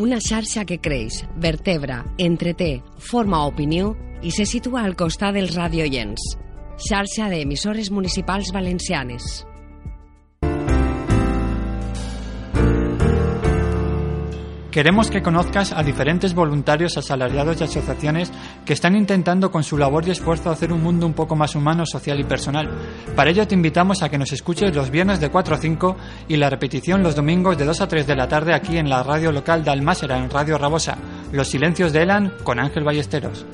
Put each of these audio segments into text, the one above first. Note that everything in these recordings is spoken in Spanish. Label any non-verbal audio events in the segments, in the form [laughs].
Una xarxa que creix, vertebra, entreté, forma opinió i se situa al costat dels radioients. Xarxa d'emissores municipals valencianes. Queremos que conozcas a diferentes voluntarios, asalariados y asociaciones que están intentando con su labor y esfuerzo hacer un mundo un poco más humano, social y personal. Para ello te invitamos a que nos escuches los viernes de 4 a 5 y la repetición los domingos de 2 a 3 de la tarde aquí en la radio local de Almásera, en Radio Rabosa. Los silencios de Elan con Ángel Ballesteros.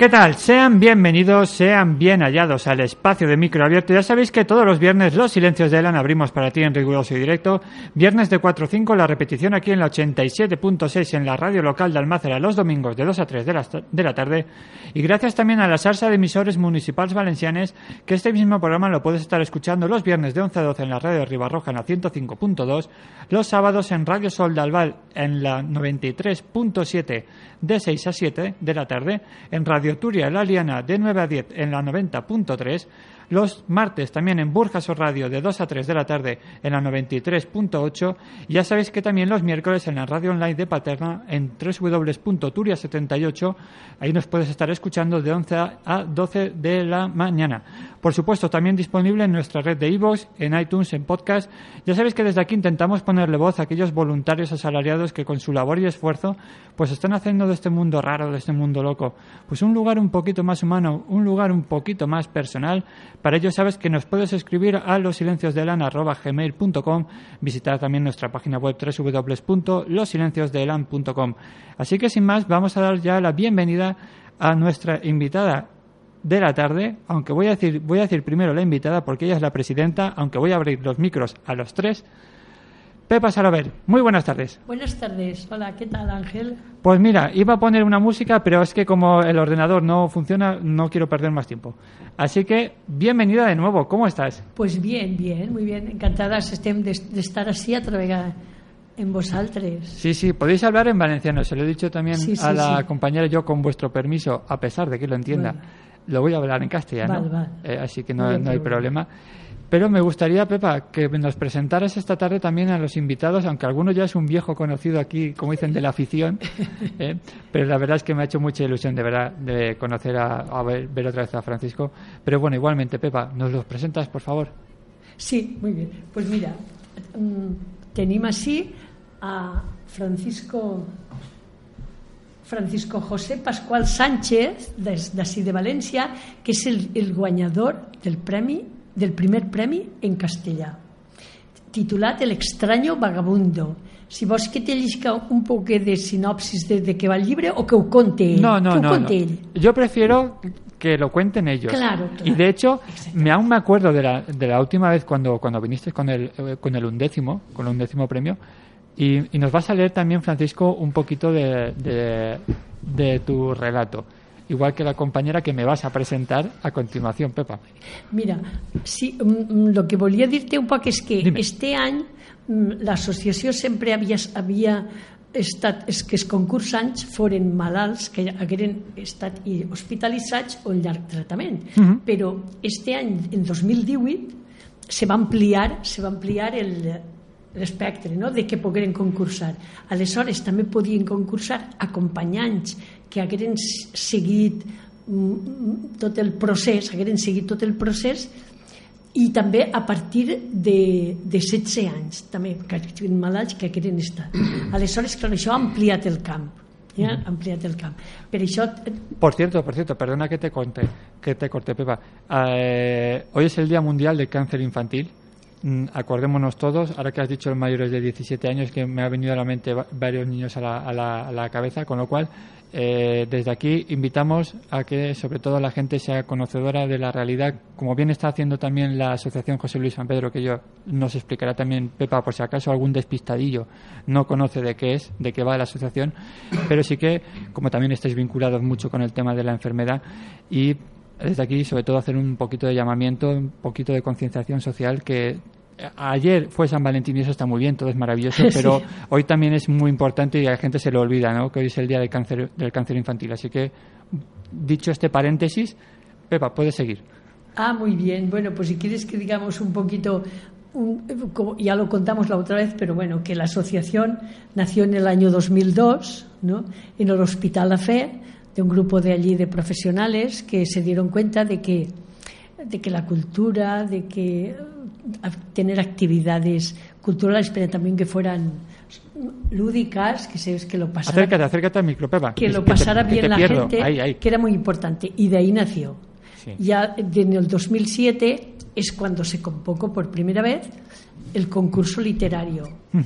¿Qué tal? Sean bienvenidos, sean bien hallados al espacio de micro abierto. Ya sabéis que todos los viernes los silencios de Elan abrimos para ti en riguroso y directo. Viernes de 4 a 5, la repetición aquí en la 87.6 en la radio local de Almácera los domingos de 2 a 3 de la, de la tarde. Y gracias también a la salsa de emisores municipales valencianes que este mismo programa lo puedes estar escuchando los viernes de 11 a 12 en la radio de Ribarroja en la 105.2, los sábados en Radio Sol de Albal en la 93.7 de 6 a 7 de la tarde, en Radio Turia La Liana de 9 a 10 en la 90.3, los martes también en Burjas o Radio de 2 a 3 de la tarde en la 93.8 y ya sabéis que también los miércoles en la radio online de Paterna en www.turia78 ahí nos puedes estar escuchando de 11 a 12 de la mañana. Por supuesto, también disponible en nuestra red de iVoox, en iTunes, en podcast. Ya sabéis que desde aquí intentamos ponerle voz a aquellos voluntarios asalariados que con su labor y esfuerzo pues están haciendo de este mundo raro, de este mundo loco, pues un lugar un poquito más humano, un lugar un poquito más personal. Para ello sabes que nos puedes escribir a losilenciosdelan@gmail.com, visitar también nuestra página web www.losilenciosdelan.com. Así que sin más, vamos a dar ya la bienvenida a nuestra invitada de la tarde, aunque voy a decir, voy a decir primero la invitada porque ella es la presidenta, aunque voy a abrir los micros a los tres. Pepa Salaver, muy buenas tardes. Buenas tardes. Hola, ¿qué tal Ángel? Pues mira, iba a poner una música, pero es que como el ordenador no funciona, no quiero perder más tiempo. Así que, bienvenida de nuevo, ¿cómo estás? Pues bien, bien, muy bien. Encantadas estem de, de estar así a través en vosaltres. Sí, sí, podéis hablar en valenciano, se lo he dicho también Sí, sí, a la sí. compañera yo con vuestro permiso, a pesar de que lo entienda. Bueno. Lo voy a hablar en castellano, Vale, vale. eh, así que no, No hay no hay problema. problema. Pero me gustaría, Pepa, que nos presentaras esta tarde también a los invitados, aunque alguno ya es un viejo conocido aquí, como dicen, de la afición. [laughs] eh, pero la verdad es que me ha hecho mucha ilusión, de verdad, de conocer a, a ver, ver otra vez a Francisco. Pero bueno, igualmente, Pepa, ¿nos los presentas, por favor? Sí, muy bien. Pues mira, mm, tenim així a Francisco Francisco José Pascual Sánchez, d'ací de València, que és el, el guanyador del premi del primer premi en castellà, titulat El extraño vagabundo, Si vols que te llisca un poc de sinopsis de, de què va el llibre o que ho conte ell. No, no, que no, no. conte ell. Yo prefiero que lo cuenten ellos. Claro, claro. Y de hecho, me aún me acuerdo de la, de la última vez cuando, cuando viniste con el, eh, con el undécimo, con el undécimo premio, y, y nos vas a leer también, Francisco, un poquito de, de, de tu relato. Igual que la compañera que me vas a presentar a continuación, Pepa. Mira, sí, el que volia dir-te un poc és que Dime. este any mm, l'associació sempre havia, havia estat, és que els concursants foren malalts que hagueren estat hospitalitzats o en llarg tractament. Mhm. Però este any, en 2018, se va ampliar, se va ampliar el, l'espectre no? de que pogueren concursar. Aleshores, també podien concursar acompanyants que hagueren seguit mm, tot el procés, hagueren seguit tot el procés i també a partir de, de 16 anys, també, que estiguin malalts que hagueren estat. [clears throat] Aleshores, clar, això ha ampliat el camp. Ja? Ha ampliat el camp. Per això, eh, Por cierto, por cierto, perdona que te corte, que te corte, Pepa. Eh, hoy es el Día Mundial del Cáncer Infantil. Mm, Acordémonos todos, ahora que has dicho los mayores de 17 años, que me ha venido a la mente va- varios niños a la, a la- a la cabeza, con lo cual, eh, desde aquí invitamos a que, sobre todo, la gente sea conocedora de la realidad, como bien está haciendo también la Asociación José Luis San Pedro, que yo nos explicará también Pepa, por si acaso algún despistadillo. No conoce de qué es, de qué va la asociación, pero sí que, como también estáis vinculados mucho con el tema de la enfermedad y desde aquí, sobre todo, hacer un poquito de llamamiento, un poquito de concienciación social que ayer fue San Valentín y eso está muy bien, todo es maravilloso, [laughs] pero Sí. hoy también es muy importante y a la gente se lo olvida, ¿no? Que hoy es el día del cáncer, del cáncer infantil. Así que, dicho este paréntesis, Pepa, puedes seguir. Ah, muy bien. Bueno, pues si quieres que digamos un poquito, un- como ya lo contamos la otra vez, pero bueno, que la asociación nació en el año 2002, ¿no? En el Hospital La Fe, de un grupo de allí de profesionales que se dieron cuenta de que de que la cultura, de que tener actividades culturales, pero también que fueran lúdicas, que sabes que lo pasara Acércate, acércate al micro, Pepa. que lo pasara bien la pierdo. gente, Ahí, ahí. que era muy importante. Y de ahí nació. Sí. Ya en el 2007 es cuando se convocó por primera vez el concurso literario,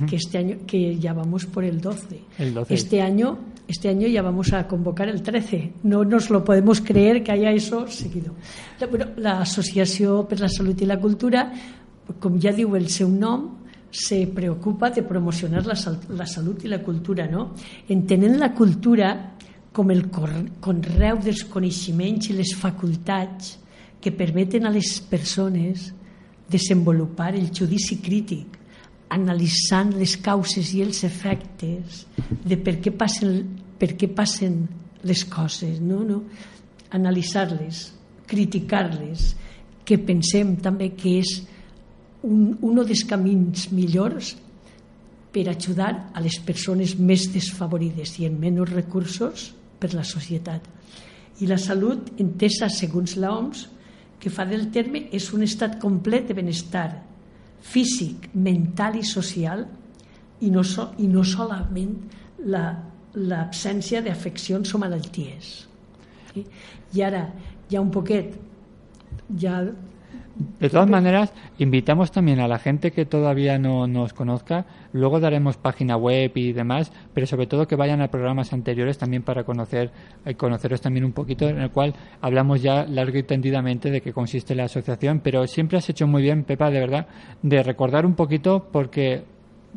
que este año que ya vamos por el 12. El 12. Este año, este año ya vamos a convocar el 13. No nos lo podemos creer que haya eso seguido. La, bueno, la Associació per la Salut i la Cultura, com ja diu el seu nom, se preocupa de promocionar la, sal- la salut i la cultura, no? entenent la cultura com el conreu dels coneixements i les facultats que permeten a les persones desenvolupar el judici crític, analitzant les causes i els efectes de per què passen, per què passen les coses, no? No? analitzar-les, criticar-les, que pensem també que és un, un dels camins millors per ajudar a les persones més desfavorides i amb menys recursos per la societat. I la salut, entesa segons l'OMS, que fa del terme és un estat complet de benestar físic, mental i social i no, so, i no solament la- l'absència d'afeccions o malalties. I ara, ja un poquet, ja De todas maneras, invitamos también a la gente que todavía no nos conozca. Luego daremos página web y demás, pero sobre todo que vayan a programas anteriores también para conocer, eh, conoceros también un poquito, en el cual hablamos ya largo y tendidamente de qué consiste la asociación. Pero siempre has hecho muy bien, Pepa, de verdad, de recordar un poquito, porque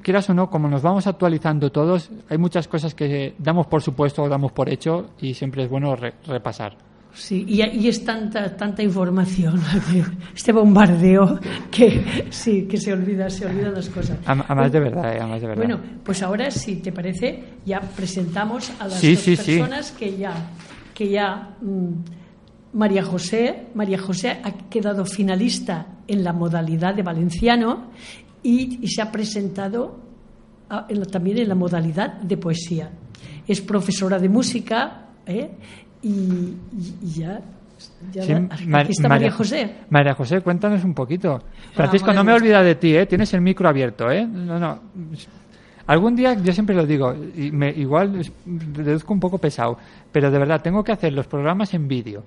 quieras o no, como nos vamos actualizando todos, hay muchas cosas que damos por supuesto o damos por hecho y siempre es bueno re- repasar. Sí, y, y es tanta, tanta información, [laughs] este bombardeo, que sí, que se olvida, se olvidan las cosas. A, a más de verdad, eh, a más de verdad. Bueno, pues ahora, si te parece, ya presentamos a las Sí, dos sí, personas que ya, que ya mm, María José, María José ha quedado finalista en la modalidad de valenciano y, y se ha presentado a- en la- también en la modalidad de poesía. Es profesora de música ¿eh? Y, y- y ya, ya Sí, la- Mar- aquí está María José. María José, cuéntanos un poquito. Francisco, no me olvida de ti, ¿eh? Tienes el micro abierto, ¿eh? No, no. Algún día, yo siempre lo digo, y me, igual deduzco un poco pesado, pero de verdad, tengo que hacer los programas en vídeo.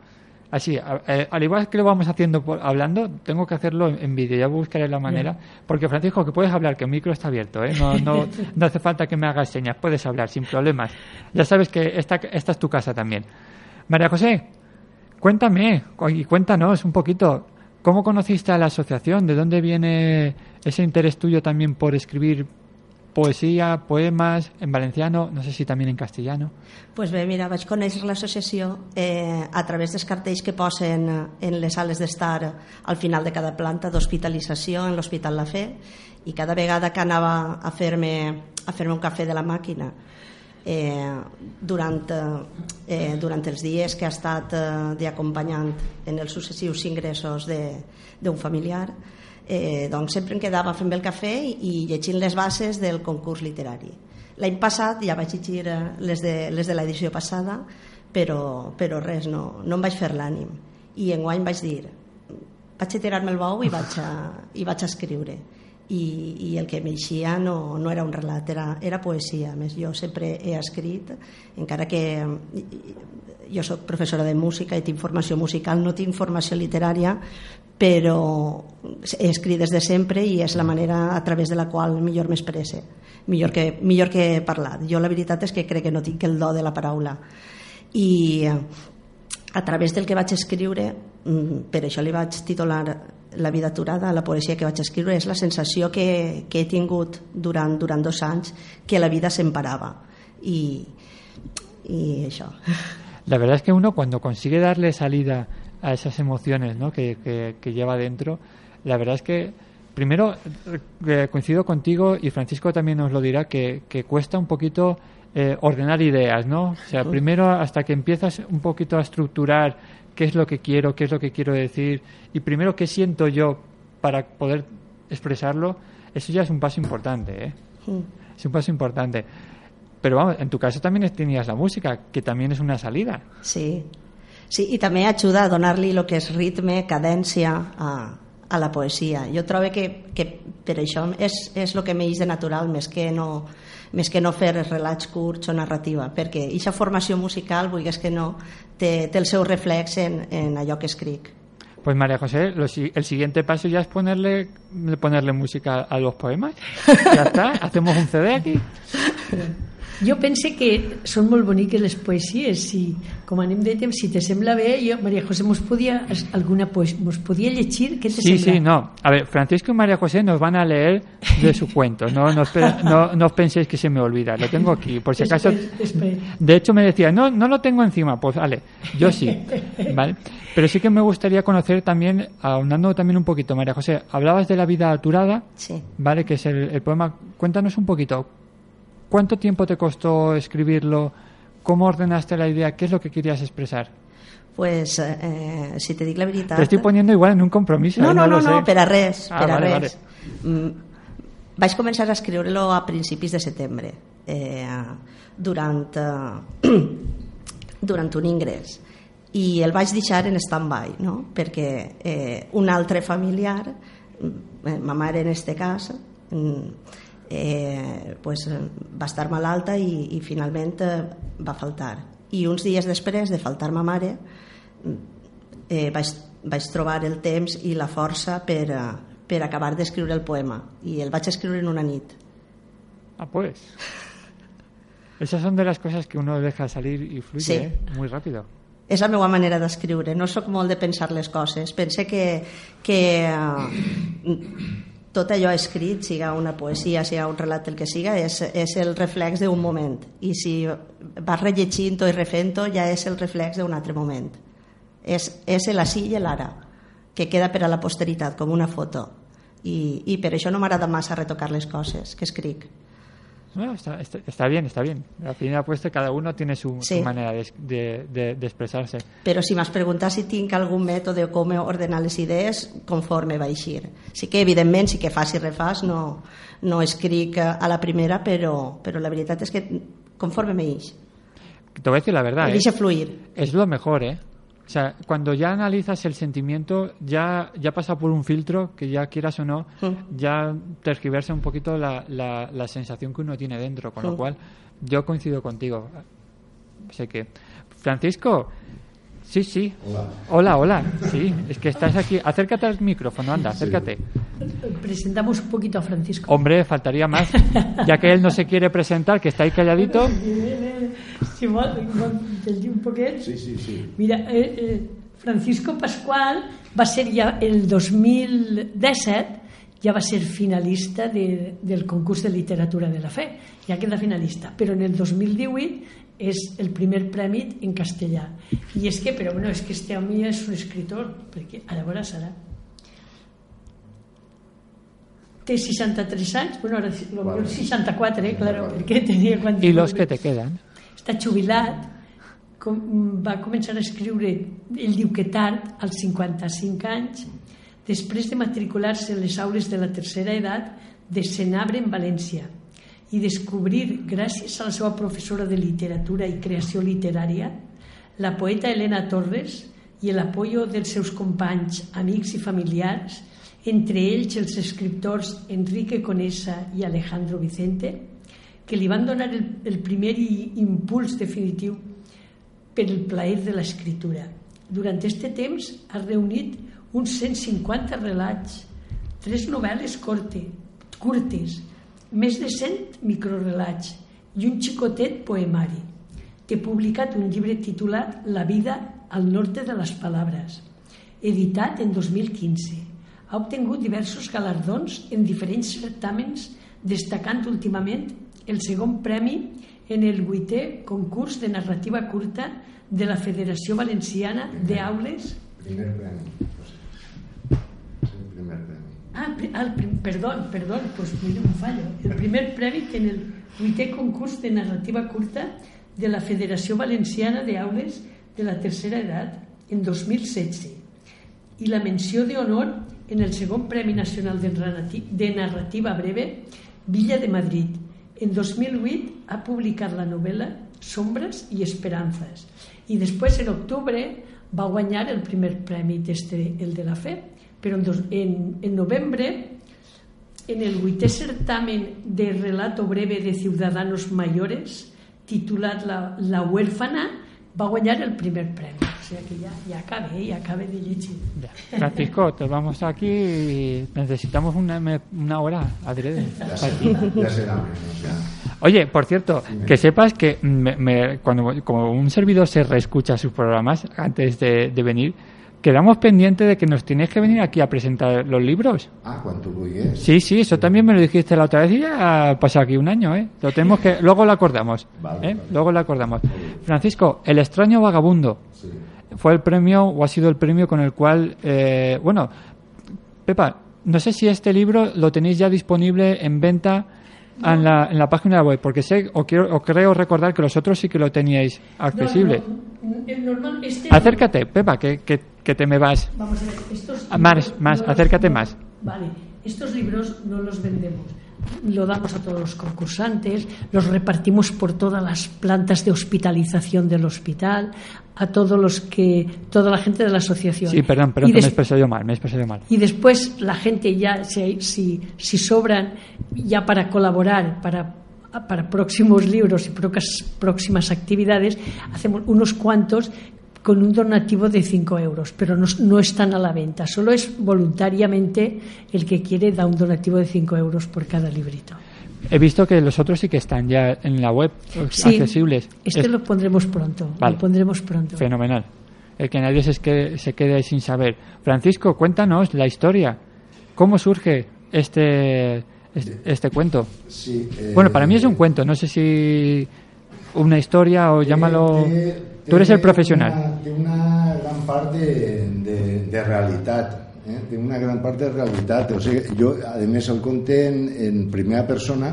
Así, a- eh, al igual que lo vamos haciendo por- hablando, tengo que hacerlo en, en vídeo. Ya buscaré la manera. Porque, Francisco, que puedes hablar, que el micro está abierto. ¿eh? No, no, [laughs] no hace falta que me hagas señas. Puedes hablar sin problemas. Ya sabes que esta, esta es tu casa también. María José, cuéntame y cuéntanos un poquito. ¿Cómo conociste a la asociación? ¿De dónde viene ese interés tuyo también por escribir poesía, poemas en valenciano? No sé si también en castellano. pues bé, mira, vaig conèixer l'associació eh, a través dels cartells que posen eh, en les sales d'estar al final de cada planta d'hospitalització en l'Hospital La Fe i cada vegada que anava a fer-me a fer un cafè de la màquina eh, durant, eh, durant els dies que ha estat eh, d'acompanyant en els successius ingressos d'un familiar eh, doncs sempre em quedava fent el cafè i llegint les bases del concurs literari. L'any passat ja vaig llegir eh, les de, les de l'edició passada, però, però res, no, no em vaig fer l'ànim. I enguany vaig dir, vaig a tirar-me el bou i vaig a, i vaig a escriure. I, i el que m'eixia no, no era un relat, era, era poesia. A més, jo sempre he escrit, encara que jo sóc professora de música i tinc formació musical, no tinc formació literària, però he escrit des de sempre i és la manera a través de la qual millor m'expresse, millor que, millor que he parlat. Jo la veritat és que crec que no tinc el do de la paraula. I eh, a través del que vaig escriure, mm, per això li vaig titular La vida aturada, la poesia que vaig escriure, és la sensació que, que he tingut durant, durant dos anys que la vida se'm parava. I, i això. La verdad es que uno cuando consigue darle salida a esas emociones ¿no? que, que- que lleva dentro, la verdad es que primero eh, coincido contigo y Francisco también nos lo dirá que, que cuesta un poquito eh, ordenar ideas, ¿no? O sea, primero hasta que empiezas un poquito a estructurar qué es lo que quiero, qué es lo que quiero decir y primero qué siento yo para poder expresarlo, eso ya es un paso importante, ¿eh? Es un paso importante. Pero vamos, en tu caso también tenías la música, que también es una salida. Sí. sí, i també ajuda a donar-li el que és ritme, cadència a, a la poesia. Jo trobo que, que per això és, és el que m'eix de natural, més que no, més que no fer relats curts o narrativa, perquè aquesta formació musical, vulguis que no, té, té el seu reflex en, en allò que escric. Pues María José, lo el siguiente paso ya es ponerle, ponerle música a los poemas. [laughs] Ya está, hacemos un CD aquí. [laughs] Jo pense que són molt boniques les poesies i com anem de temps, si te sembla bé jo, Maria José, mos podia, alguna poesia, mos podia llegir? Què te Sí, sembla? sí, no. A ver, Francisco y María José nos van a leer de su [laughs] cuento. No, no, no, no os penséis que se me olvida. Lo tengo aquí, por si acaso. De hecho, me decía, no, no lo tengo encima. Pues vale, yo sí. [laughs] ¿Vale? Pero sí que me gustaría conocer también, ahondando también un poquito, María José, hablabas de la vida aturada, Sí. ¿vale? Que es el, el poema. Cuéntanos un poquito. ¿Cuánto tiempo te costó escribirlo? ¿Cómo ordenaste la idea? ¿Qué es lo que querías expresar? Pues, eh, si te dic la veritat... Te estoy poniendo igual en un compromiso. No, ¿eh? no, no, no, sé. per a res, Ah, per a vale, res. Mm, vaig començar a escriure-lo a principis de setembre, eh, durant, eh, [clears throat] durant un ingrés. I el vaig deixar en stand-by, no? perquè eh, un altre familiar, mm, eh, ma mare en este cas, mm, eh, pues, eh, va estar malalta i, i finalment eh, va faltar. I uns dies després de faltar ma mare, eh, vaig, vaig trobar el temps i la força per, eh, per acabar d'escriure el poema i el vaig escriure en una nit Ah, pues. Esas son de las cosas que uno deja salir y fluye Sí. ¿eh? muy rápido. és la meva manera d'escriure no sóc molt de pensar les coses pense que, que eh, tot allò escrit siga una poesia, siga un relat el que siga és, és el reflex d'un moment. I si vas rellegint-ho i refent-ho ja és el reflex d'un altre moment. És, és l'ací i l'ara que queda per a la posteritat com una foto. I, i per això no m'agrada massa retocar les coses que escric No, está, está, está bien, está bien. Al fin y al puesto cada uno tiene su, su Sí. manera de, de- de- de expresarse. però si m'has preguntat si tinc algun mètode o com ordenar les idees conforme va eixir. Sí que, evidentment, sí que fas i refàs, no, no escric a la primera, però, però la veritat és que conforme m'eix. Te voy a decir la verdad. Me ¿eh? deixa fluir. Es lo mejor, ¿eh? O sea, cuando ya analizas el sentimiento, ya, ya pasa por un filtro que ya quieras o no, Mm. ya tergiversa un poquito la, la, la sensación que uno tiene dentro. Con lo Mm. cual, yo coincido contigo. Sé que. Francisco, Sí, sí. Hola. Hola, Sí, es que estás aquí. Acércate al micrófono, anda, acércate. Presentamos un poquito a Francisco. Hombre, faltaría más. Ya que él no se quiere presentar, que está ahí calladito. [laughs] Dir un poquet? Sí, sí, sí. Mira, eh, eh, Francisco Pascual va ser ja el 2017 ja va ser finalista de, del concurs de literatura de la fe, ja queda finalista, però en el 2018 és el primer premi en castellà. I és que, però bueno, és que este home és un escritor, perquè a veure serà. Té 63 anys, bueno, ara lo Vale. vale. 64, eh, claro, Vale. perquè tenia quan... Y los que te quedan. Està jubilat, com, va començar a escriure, ell diu que tard, als 55 anys, després de matricular-se en les aules de la tercera edat de Senabre en València i descobrir, gràcies a la seva professora de literatura i creació literària, la poeta Elena Torres i l'apoyo dels seus companys, amics i familiars, entre ells els escriptors Enrique Conesa i Alejandro Vicente, que li van donar el, el primer impuls definitiu per el plaer de l'escriptura. Durant aquest temps ha reunit uns 150 relats, tres novel·les corte, curtes, més de 100 microrelats i un xicotet poemari. Té publicat un llibre titulat La vida al norte de les paraules, editat en 2015. Ha obtingut diversos galardons en diferents certàmens, destacant últimament el segon premi en el vuitè concurs de narrativa curta de la Federació Valenciana d'Aules. Primer premi. Primer premi. Ah, pri- ah, perdón, perdón, pues mira, un fallo. El primer premi en el vuitè concurs de narrativa curta de la Federació Valenciana d'Aules de la Tercera Edat en 2016 i la menció d'honor en el segon Premi Nacional de, narrati de Narrativa Breve Villa de Madrid. En 2008 ha publicat la novel·la Sombres i Esperanzas i després en octubre va guanyar el primer premi el de la fe però en, dos, en, en novembre en el vuitè certamen de relato breve de Ciudadanos Mayores titulat La, la huérfana va guanyar el primer premi o sigui que ja acaba, eh? ja acaba de Ya. Francisco, te vamos aquí y necesitamos una, me- una hora adrede. Ya será, ya será menos, ya. Oye, por cierto, que sepas que me- me- cuando como un servidor se reescucha sus programas antes de, de venir, quedamos pendientes de que nos tienes que venir aquí a presentar los libros. Ah, tu vulguis. Sí, sí, eso también me lo dijiste la otra vez y ya ha pasado aquí un año, ¿eh? Lo tenemos que, [laughs] luego lo acordamos, Vale, ¿eh? vale. Luego lo acordamos. Francisco, El extraño vagabundo Sí. fue el premio o ha sido el premio con el cual, eh, bueno, Pepa, no sé si este libro lo tenéis ya disponible en venta en la, en la página web, porque sé o, quiero, o creo recordar que los otros sí que lo teníais accesible. No, normal, este Acércate, Pepa, que, que, que te me vas. Vamos a ver, estos Ah, más, más, los- acércate más. Vale, estos libros no los vendemos. Lo damos a todos los concursantes, los repartimos por todas las plantas de hospitalización del hospital, a todos los que, toda la gente de la asociación. Sí, perdón, perdón, que me he des- expresado yo mal, me he expresado yo mal. y después la gente ya, si, si, si sobran ya para colaborar, para, para próximos libros y próximas actividades, hacemos unos cuantos con un donativo de 5 euros, pero no, no están a la venta. Solo es voluntariamente el que quiere da un donativo de 5 euros por cada librito. He visto que los otros sí que están ya en la web Sí, accesibles. Este Es lo pondremos pronto. Vale. Lo pondremos pronto. fenomenal. El que nadie se, que- se quede sin saber. Francisco, cuéntanos la historia. ¿Cómo surge este, este, este cuento? Sí, eh, Bueno, para mí es un cuento, no sé si una historia o llámalo... té- Tú eres el profesional. Una, té una gran part de, de, de realitat. Eh? Té una gran part de realitat. O sigui, jo, a més, el conte en, en primera persona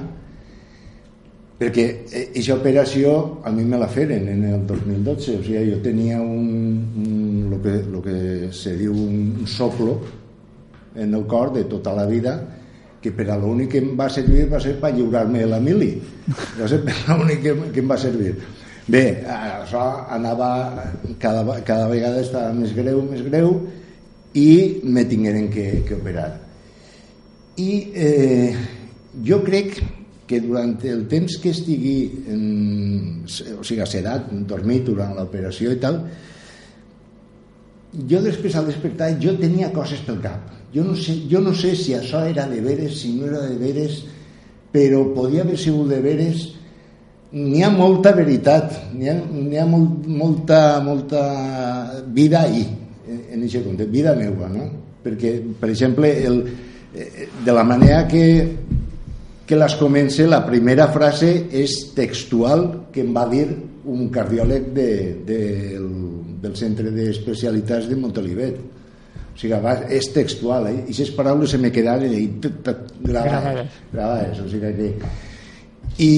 perquè aquesta operació a mi me la feren en el 2012 o sigui, jo tenia un, un lo, que, lo que se diu un soplo en el cor de tota la vida que per a l'únic que em va servir va ser per lliurar-me la mili va ser per l'únic que, que em va servir bé, això anava cada, cada vegada estava més greu, més greu i me tingueren que, que operar i eh, jo crec que durant el temps que estigui en, o sigui, sedat, dormit durant l'operació i tal jo després al despertar jo tenia coses pel cap. Jo no sé, jo no sé si això era de veres, si no era de veres, però podia haver sigut de veres. N'hi ha molta veritat, n'hi ha, ha molt, molta, molta vida ahí, en aquest conte, vida meua, no? Perquè, per exemple, el, eh, de la manera que, que les comence, la primera frase és textual que em va dir un cardiòleg de, de, del, del centre d'especialitats de Montolivet. O sigui, va, és textual, eh? I aquestes paraules se me quedaven gravades. Gravades. gravades. O sigui que... I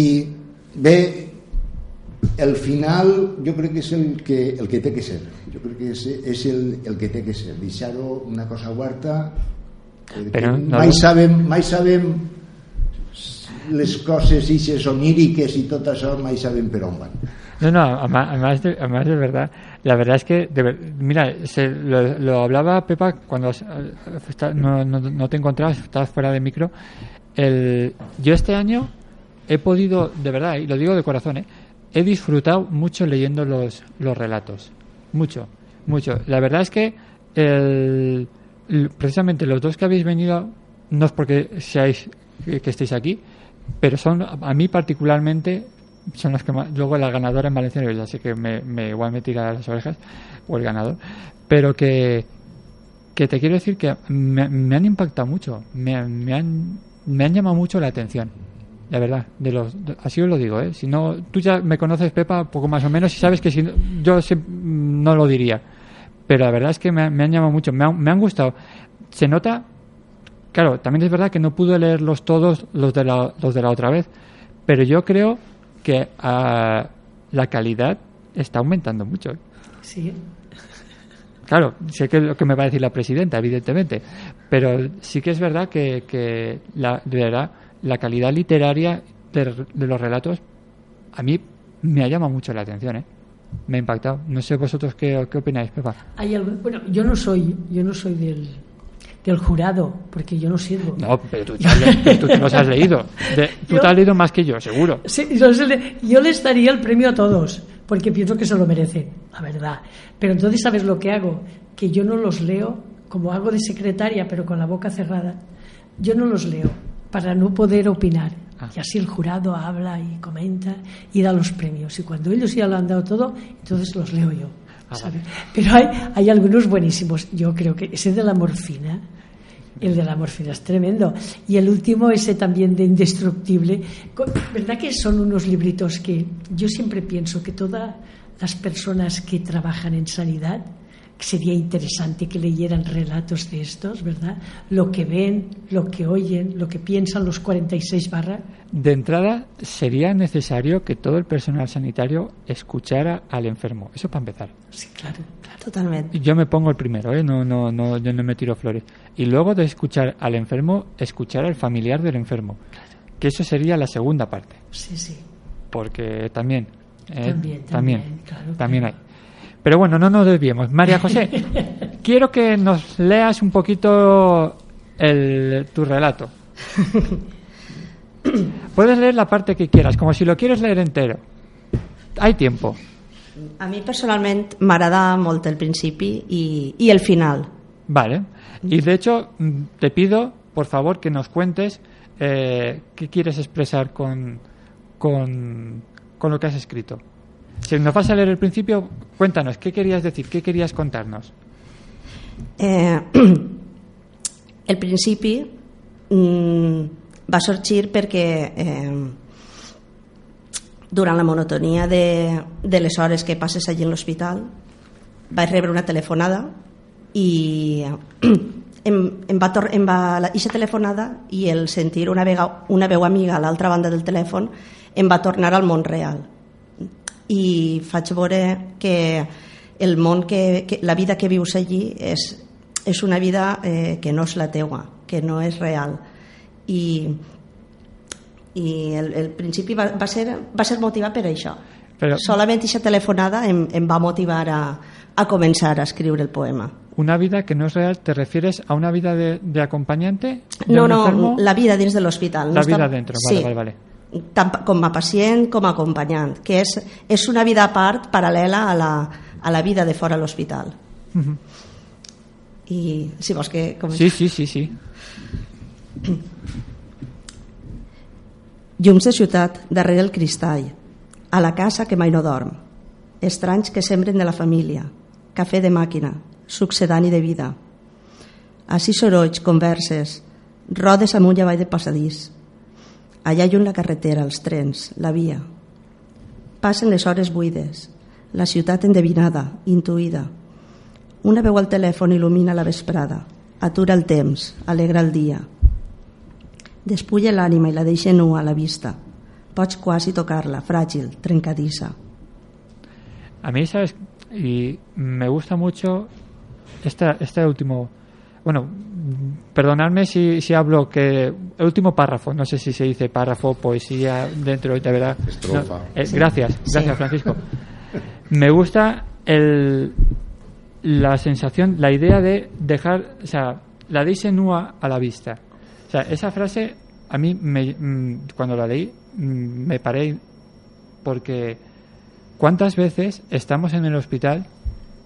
bé, el final jo crec que és el que, el que té que ser. Jo crec que és, és el, el que té que ser. Deixar-ho una cosa oberta perquè Però no- mai sabem, mai sabem les coses ixes oníriques i tot això mai sabem per on van. No, no, además, de, además de verdad, la verdad es que, de mira, se, lo, lo hablaba Pepa cuando eh, está- no, no, no te encontrabas, estabas fuera de micro. El, yo este año he podido, de verdad, y lo digo de corazón, ¿eh? he disfrutado mucho leyendo los, los relatos. Mucho, mucho. La verdad es que el, precisamente los dos que habéis venido, no es porque seáis que, estéis aquí, pero son a mí particularmente son los que más, luego la ganadora en Valencia ya sé que me, me igual me tira las orejas o el ganador pero que que te quiero decir que me, me han impactado mucho me, me han me han llamado mucho la atención la verdad de los de- así os lo digo ¿eh? si no tú ya me conoces Pepa poco más o menos y sabes que si no- yo se- no lo diría pero la verdad es que me, han- me han llamado mucho me han, me han gustado se nota Claro, también es verdad que no pude leerlos todos los de la, los de la otra vez, pero yo creo que ah, la calidad está aumentando mucho. Sí. Claro, sé que es lo que me va a decir la presidenta, evidentemente, pero sí que es verdad que, que la, de verdad, la calidad literaria de, de los relatos a mí me ha llamado mucho la atención, ¿eh? Me ha impactado. No sé vosotros qué, qué opináis, Pepa. Hay algo- bueno, yo no soy, yo no soy del, del jurado, porque yo no sirvo. No, pero tú, te tú te los has leído. De- tú Yo- te has leído más que yo, seguro. Sí, yo, yo les daría el premio a todos, porque pienso que se lo merecen, la verdad. Pero entonces, ¿sabes lo que hago? Que yo no los leo, como hago de secretaria, pero con la boca cerrada. Yo no los leo para no poder opinar. Ah. Y así el jurado habla y comenta y da los premios. Y cuando ellos ya lo han dado todo, entonces los leo yo. Ah. Pero hay, hay algunos buenísimos. Yo creo que ese de la morfina, el de la morfina es tremendo. Y el último, ese también de Indestructible. ¿Verdad que son unos libritos que yo siempre pienso que todas las personas que trabajan en sanidad, sería interesante que leyeran relatos de estos, ¿verdad? Lo que ven, lo que oyen, lo que piensan los 46 barras. De entrada, sería necesario que todo el personal sanitario escuchara al enfermo. Eso para empezar. Sí, claro, claro. Totalment. Yo me pongo el primero, ¿eh? no, no, no, yo no me tiro flores. Y luego de escuchar al enfermo, escuchar al familiar del enfermo. Que eso sería la segunda parte. Sí, sí. Porque también. ¿eh? También, también, claro, también claro. hay. Pero bueno, no nos desviemos. María [laughs] José, quiero que nos leas un poquito el, tu relato. [laughs] Puedes leer la parte que quieras, como si lo quieres leer entero. Hay tiempo. A mi personalment m'agrada molt el principi i el final. Vale. Y de hecho, mm, te pido, por favor, que nos cuentes eh, qué quieres expresar con, con, con lo que has escrito. Si nos vas a leer el principio, cuéntanos, ¿qué querías decir? ¿Qué querías contarnos? Eh, [clears throat] el principi mm, va sorgir perquè eh, durant la monotonia de, de les hores que passes allí en l'hospital vaig rebre una telefonada i [clears throat] em, em va, tor em va la, telefonada i el sentir una, vega, una veu amiga a l'altra banda del telèfon em va tornar al món real i faig veure que el món que, que la vida que vius allí és, és una vida eh, que no és la teua, que no és real i, i el, el principi va, va, ser, va ser motivat per això Però- solament aquesta telefonada em, em va motivar a, a començar a escriure el poema Una vida que no es real, ¿te refieres a una vida de, de acompañante? de no, no, enfermo? la vida dins de l'hospital La no vida dentro, vale, sí, vale, vale. Tant com a pacient com a acompanyant que és, és una vida a part paral·lela a la, a la vida de fora de l'hospital I si vols que... Com... Sí, sí, sí, sí. [clears throat] Llums de ciutat darrere el cristall, a la casa que mai no dorm, estranys que sembren de la família, cafè de màquina, succedani de vida. Així sorolls, converses, rodes amunt i avall de passadís. Allà lluny la carretera, els trens, la via. Passen les hores buides, la ciutat endevinada, intuïda. Una veu al telèfon il·lumina la vesprada, atura el temps, alegra el dia. Despulla l'ànima i la deixa nua a la vista. Pots quasi tocar-la, fràgil, trencadissa. A mí, ¿sabes? Y me gusta mucho esta, este último. Bueno, perdonadme si, si hablo que. El último párrafo, no sé si se dice párrafo, poesía, dentro de verdad. Estrofa. No, eh, Gracias, gracias, Sí. Francisco. Me gusta el, la sensación, la idea de dejar, o sea, la dice nua a la vista. O sea, esa frase a mí, me, mm, cuando la leí, mm, me paré porque ¿cuántas veces estamos en el hospital?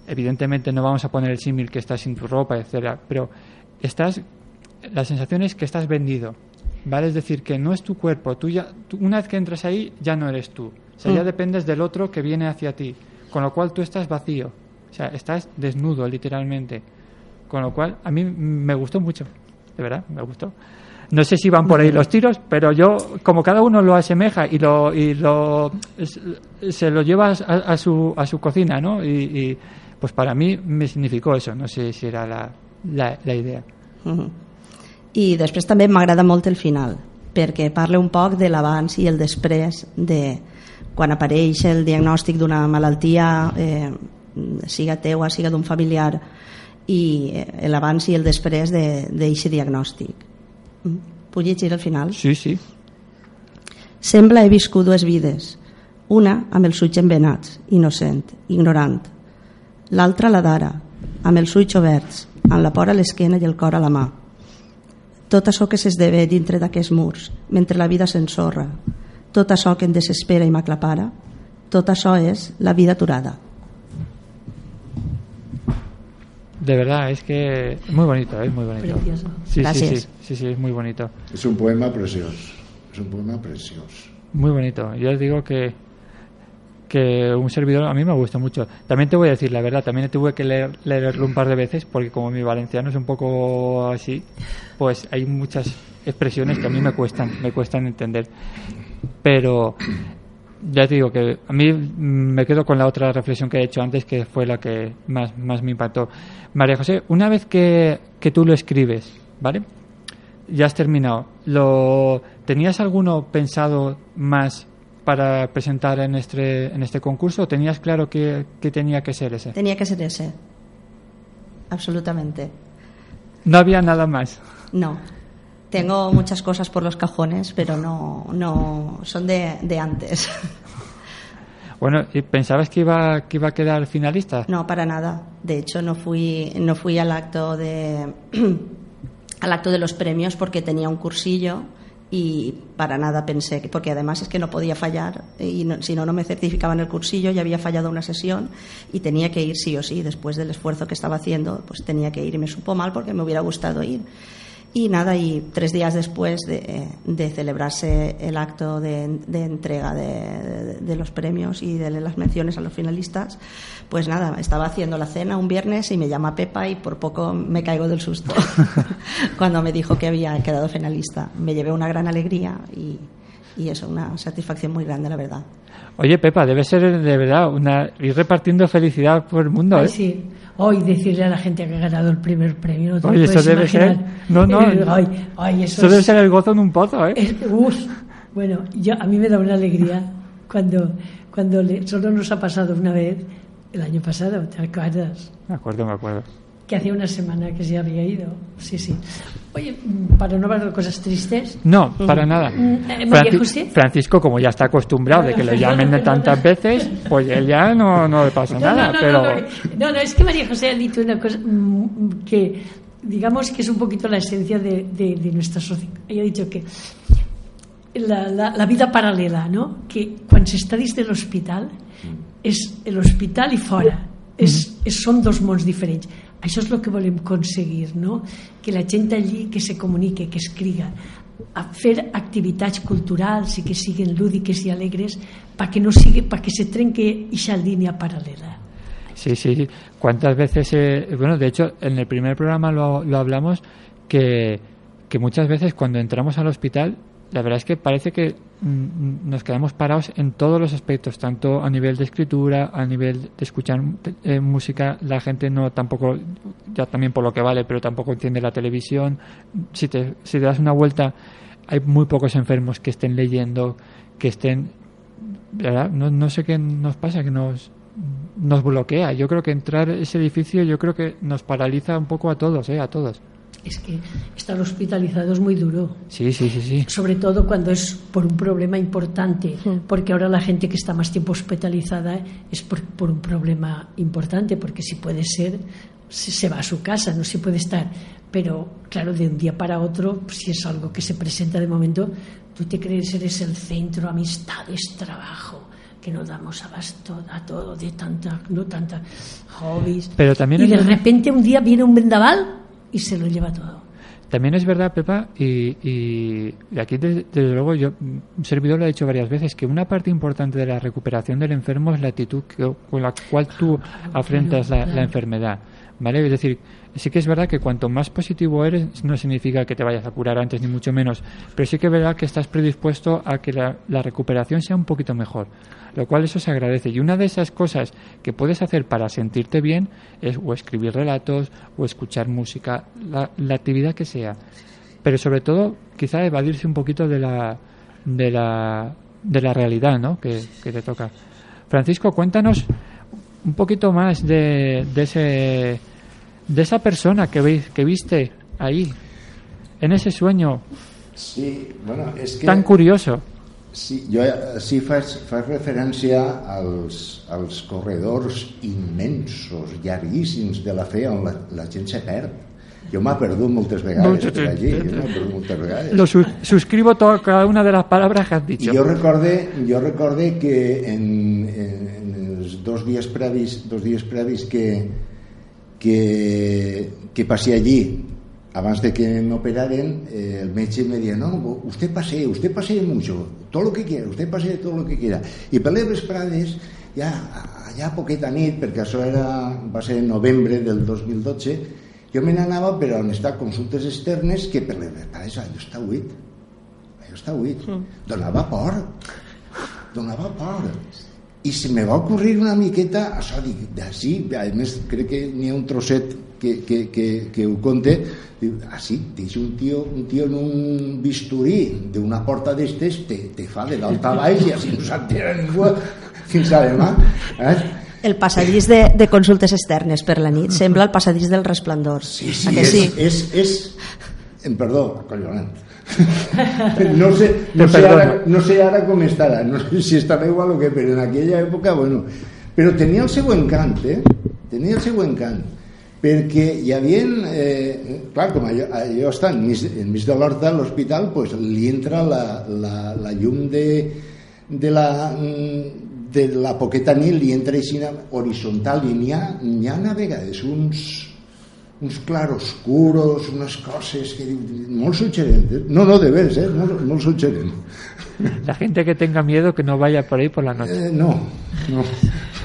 Evidentemente no vamos a poner el símil que estás sin tu ropa, etcétera, pero estás, la sensación es que estás vendido, ¿vale? Es decir, que no es tu cuerpo, tú ya, tú- una vez que entras ahí ya no eres tú, o sea, ya Mm. dependes del otro que viene hacia ti, con lo cual tú estás vacío, o sea, estás desnudo literalmente, con lo cual a mí me gustó mucho, de verdad, me gustó. No sé si van por ahí los tiros, pero yo, como cada uno lo asemeja y lo, y lo se lo lleva a, a su, a su cocina, ¿no? Y, y, pues para mí me significó eso, no sé si era la, la, la idea. Mhm. I després també m'agrada molt el final, perquè parla un poc de l'abans i el després de quan apareix el diagnòstic d'una malaltia, eh, siga teua, siga d'un familiar, i eh, l'abans i el després d'aquest diagnòstic. Mm. Puc llegir el final? Sí, sí. Sembla he viscut dues vides, una amb els ulls envenats, innocent, ignorant, l'altra la d'ara, amb els ulls oberts, amb la por a l'esquena i el cor a la mà. Tot això que s'esdevé dintre d'aquests murs, mentre la vida s'ensorra, tot això que em desespera i m'aclapara, tot això és la vida aturada. De verdad, es que es muy bonito, es muy bonito. Precioso. Sí, sí, Gracias. sí, sí, sí, es muy bonito. Es un poema precioso. Es un poema precioso. Muy bonito. Yo os digo que, que un servidor a mí me gusta mucho. También te voy a decir la verdad, también tuve que leer, leerlo un par de veces porque como mi valenciano es un poco así, pues hay muchas expresiones que a mí me cuestan, me cuestan entender. Pero ya te digo que a mí mm, me quedo con la otra reflexión que he hecho antes, que fue la que más, más me impactó. María José, una vez que, que tú lo escribes, ¿vale? Ya has terminado. ¿Lo tenías alguno pensado más para presentar en este en este concurso? ¿O tenías claro que, que tenía que ser ese? Tenía que ser ese. Absolutamente. No había nada más. No. Tengo muchas cosas por los cajones, pero no, no son de, de antes. [laughs] Bueno, ¿y pensabas que iba que iba a quedar finalista? No, para nada. De hecho, no fui, no fui al acto de [clears throat] al acto de los premios porque tenía un cursillo y para nada pensé que porque además es que no podía fallar y no- si no no me certificaban el cursillo y había fallado una sesión y tenía que ir sí o sí. Después del esfuerzo que estaba haciendo pues tenía que ir y me supo mal porque me hubiera gustado ir y nada, y tres días después de, de celebrarse el acto de, de entrega de, de- los premios y de las menciones a los finalistas, pues nada, estaba haciendo la cena un viernes y me llama Pepa y por poco me caigo del susto [laughs] cuando me dijo que había quedado finalista. Me llevé una gran alegría y, y eso, una satisfacción muy grande, la verdad. Oye, Pepa, debe ser de verdad una ir repartiendo felicidad por el mundo, Ay, ¿eh? sí. Hoy decirle a la gente que ha ganado el primer premio. No Oye, eso debe ser. No, no. Eh, [laughs] Ay, ay, eso, Eso debe ser el gozo en un pozo, ¿eh? es- uf. bueno, yo, a mí me da una alegría cuando, cuando le- solo nos ha pasado una vez el año pasado, ¿te acuerdas? Me acuerdo, me acuerdo. Que hacía una semana que se había ido. Sí, sí. Oye, mm, para no hablar de cosas tristes. No, para nada. Mm, eh, María Franci- José. Francisco, como ya está acostumbrado de que le llamen de tantas veces, pues él ya no, no le pasa nada, no, no, pero... no, no, es que María José ha dicho una cosa mm, que, digamos que es un poquito la esencia de, de- de nuestra sociedad. Ella ha dicho que la, la- la vida paralela, ¿no? Que cuando se está desde el hospital, es el hospital y fuera. Es són dos mons diferents. Això és el que volem aconseguir, no? que la gent allí que se comunique, que escriga, a fer activitats culturals i que siguin lúdiques i alegres perquè no sigui, perquè se trenque aquesta línia paral·lela. Sí, sí. ¿Cuántas veces, eh, bueno, de hecho, en el primer programa lo, lo hablamos que, que muchas veces cuando entramos al hospital, la verdad es que parece que mm, nos quedamos parados en todos los aspectos, tanto a nivel de escritura, a nivel de escuchar eh, música, la gente no tampoco, ya también por lo que vale, pero tampoco entiende la televisión. Si te, si te das una vuelta, hay muy pocos enfermos que estén leyendo, que estén, ¿verdad? No, sé qué nos pasa, que nos, nos bloquea. Yo creo que entrar ese edificio, yo creo que nos paraliza un poco a todos, ¿eh? A todos. Es que estar hospitalizado es muy duro. Sí, sí, sí, sí. sobre todo cuando es por un problema importante, porque ahora la gente que está más tiempo hospitalizada es por, por un problema importante, porque si puede ser, se, se va a su casa, no se puede estar. Pero claro, de un día para otro, si es algo que se presenta de momento, tú te crees eres el centro, amistades, trabajo que no damos abasto a todo de tanta no tanta hobbies Pero también y de repente un día viene un vendaval y se lo lleva todo También es verdad, Pepa, y, y aquí desde, desde luego yo, un servidor lo ha dicho varias veces, que una parte importante de la recuperación del enfermo es la actitud que- con la cual tú afrentas la, la enfermedad. ¿Vale? Es decir, sí que es verdad que cuanto más positivo eres, no significa que te vayas a curar antes, ni mucho menos, pero sí que es verdad que estás predispuesto a que la, recuperación sea un poquito mejor, lo cual eso se agradece. Y una de esas cosas que puedes hacer para sentirte bien es o escribir relatos o escuchar música, la, la actividad que sea. Pero sobre todo, quizá evadirse un poquito de la, de la, de la realidad ¿no? que te toca. Francisco, cuéntanos un poquito más de, de, ese, de esa persona que, veis, que viste ahí, en ese sueño Sí, bueno, és que... tan curioso. Sí, jo eh, sí faig, faig referència als, als corredors immensos, llarguíssims de la fe on la, la gent se perd. Jo m'ha perdut moltes vegades per allí, jo m'ha perdut moltes vegades. Lo su- suscribo todo, cada una de las palabras que has dicho. I jo recorde, jo recorde que en, en els dos dies previs, dos dies previs que, que, que passé allí, abans de que me operaren, eh, el metge me deia, no, usted pasee, usted pasee mucho, todo lo que quiera, usted pasee todo lo que quiera. I per les vesprades, ja, ja poqueta nit, perquè això era, va ser en novembre del 2012, jo me n'anava per on està consultes externes que per les vesprades allò està buit allò està buit. Donava por. Donava por. I se me va ocorrir una miqueta, això dic, d'ací, a més crec que n'hi ha un trosset que, que, que, que ho conte, diu, ah sí, deixa un tio, un tio en un bisturí d'una porta d'estes, te, te fa de dalt a baix i així no s'entera ningú fins a demà. Eh? El passadís de, de consultes externes per la nit sembla el passadís del resplendor. Sí, sí, és, sí? és, és, em perdó, acollonant. [laughs] No sé, no, sé ara, no sé ara com estarà, no sé si estarà igual o què, però en aquella època, bueno, però tenia el seu encant, eh? Tenia el seu encant, perquè hi havia, eh, clar, com allò, allò està enmig, enmig de l'horta a l'hospital, pues, li entra la, la, la llum de, de la, de la poqueta nit li entra així horitzontal i n'hi ha, ha a vegades uns, uns claroscuros, unes coses que diu, molt suggerents. No, no, de veres, eh? molt, molt. La gente que tenga miedo que no vaya por ahí por la noche. Eh, no, no.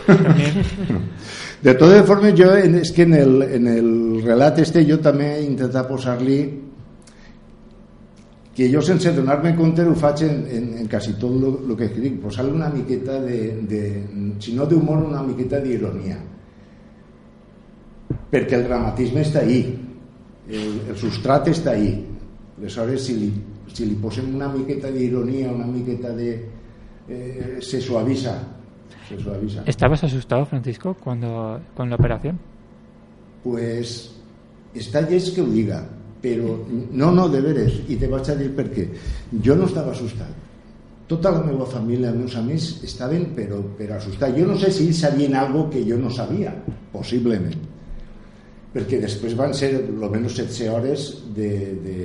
[laughs] De totes formes, jo, en- és que en el, en el relat este jo també he intentat posar-li que jo sense donar-me compte ho faig en, en, en quasi tot el que escric, posar-li una miqueta de, de, si no d'humor, una miqueta d'ironia. Perquè el dramatisme està ahí, el, el substrat està ahí. Aleshores, si li, si li posem una miqueta d'ironia, una miqueta de... Eh, se suaviza, se suaviza. ¿Estabas asustado, Francisco, cuando con la operación? pues està lleig que ho diga però no, no, de veres i te vaig a dir per què jo no estava assustat tota la meva família, els meus amics estaven però, però assustats jo no sé si ells sabien algo que jo no sabia possiblement perquè després van ser almenys 16 hores de, de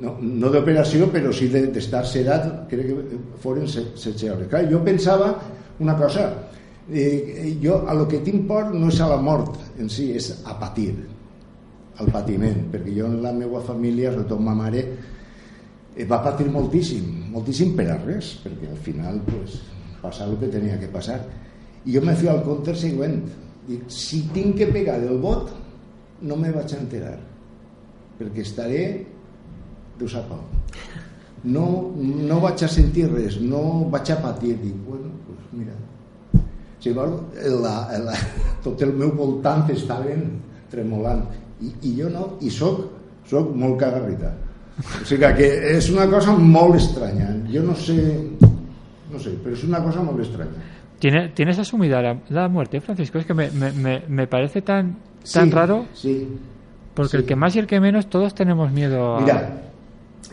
no, no d'operació però sí de- d'estar de, sedat crec que foren se- 16 hores clar, jo pensava una cosa Eh, jo, a lo que tinc por no és a la mort en si, és a patir, al patiment, perquè jo en la meva família, sobretot ma mare, eh, va patir moltíssim, moltíssim per a res, perquè al final pues, passar el que tenia que passar. I jo me fui al compte següent, dic, si tinc que pegar el vot, no me vaig enterar, perquè estaré Déu sap on. No, no vaig a sentir res, no vaig a patir. Dic, bueno, pues mira, si vol, la, la, tot el meu voltant estaven tremolant i, i jo no, i soc, soc molt cagarrita o sigui que és una cosa molt estranya jo no sé no sé, però és una cosa molt estranya ¿Tiene- ¿Tienes asumida la, la muerte, Francisco? Es que me- me- me parece tan, tan Sí, raro, sí, porque sí. el que más y el que menos, todos tenemos miedo a... Mira,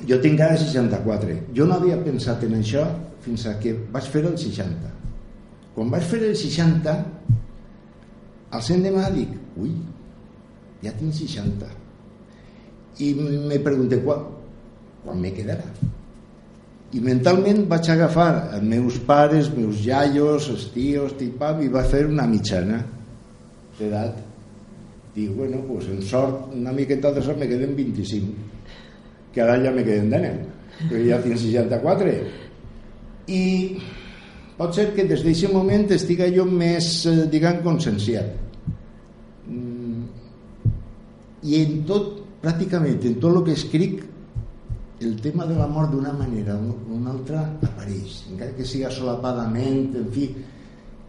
jo tinc ara 64. Jo no havia pensat en això fins a que vaig fer el 60. Quan vaig fer el 60, al cent demà dic, ui, ja tinc 60. I me pregunté, quan, quan me quedarà? I mentalment vaig agafar els meus pares, meus iaios, els tios, tipam, i va fer una mitjana d'edat. Dic, bueno, pues en sort, una miqueta de sort me queden 25 que ara ja me queden de neu que ja tinc 64 i pot ser que des d'aquest moment estiga jo més eh, diguem conscienciat. Mm, i en tot pràcticament en tot el que escric el tema de la mort d'una manera o d'una altra apareix encara que siga solapadament en fi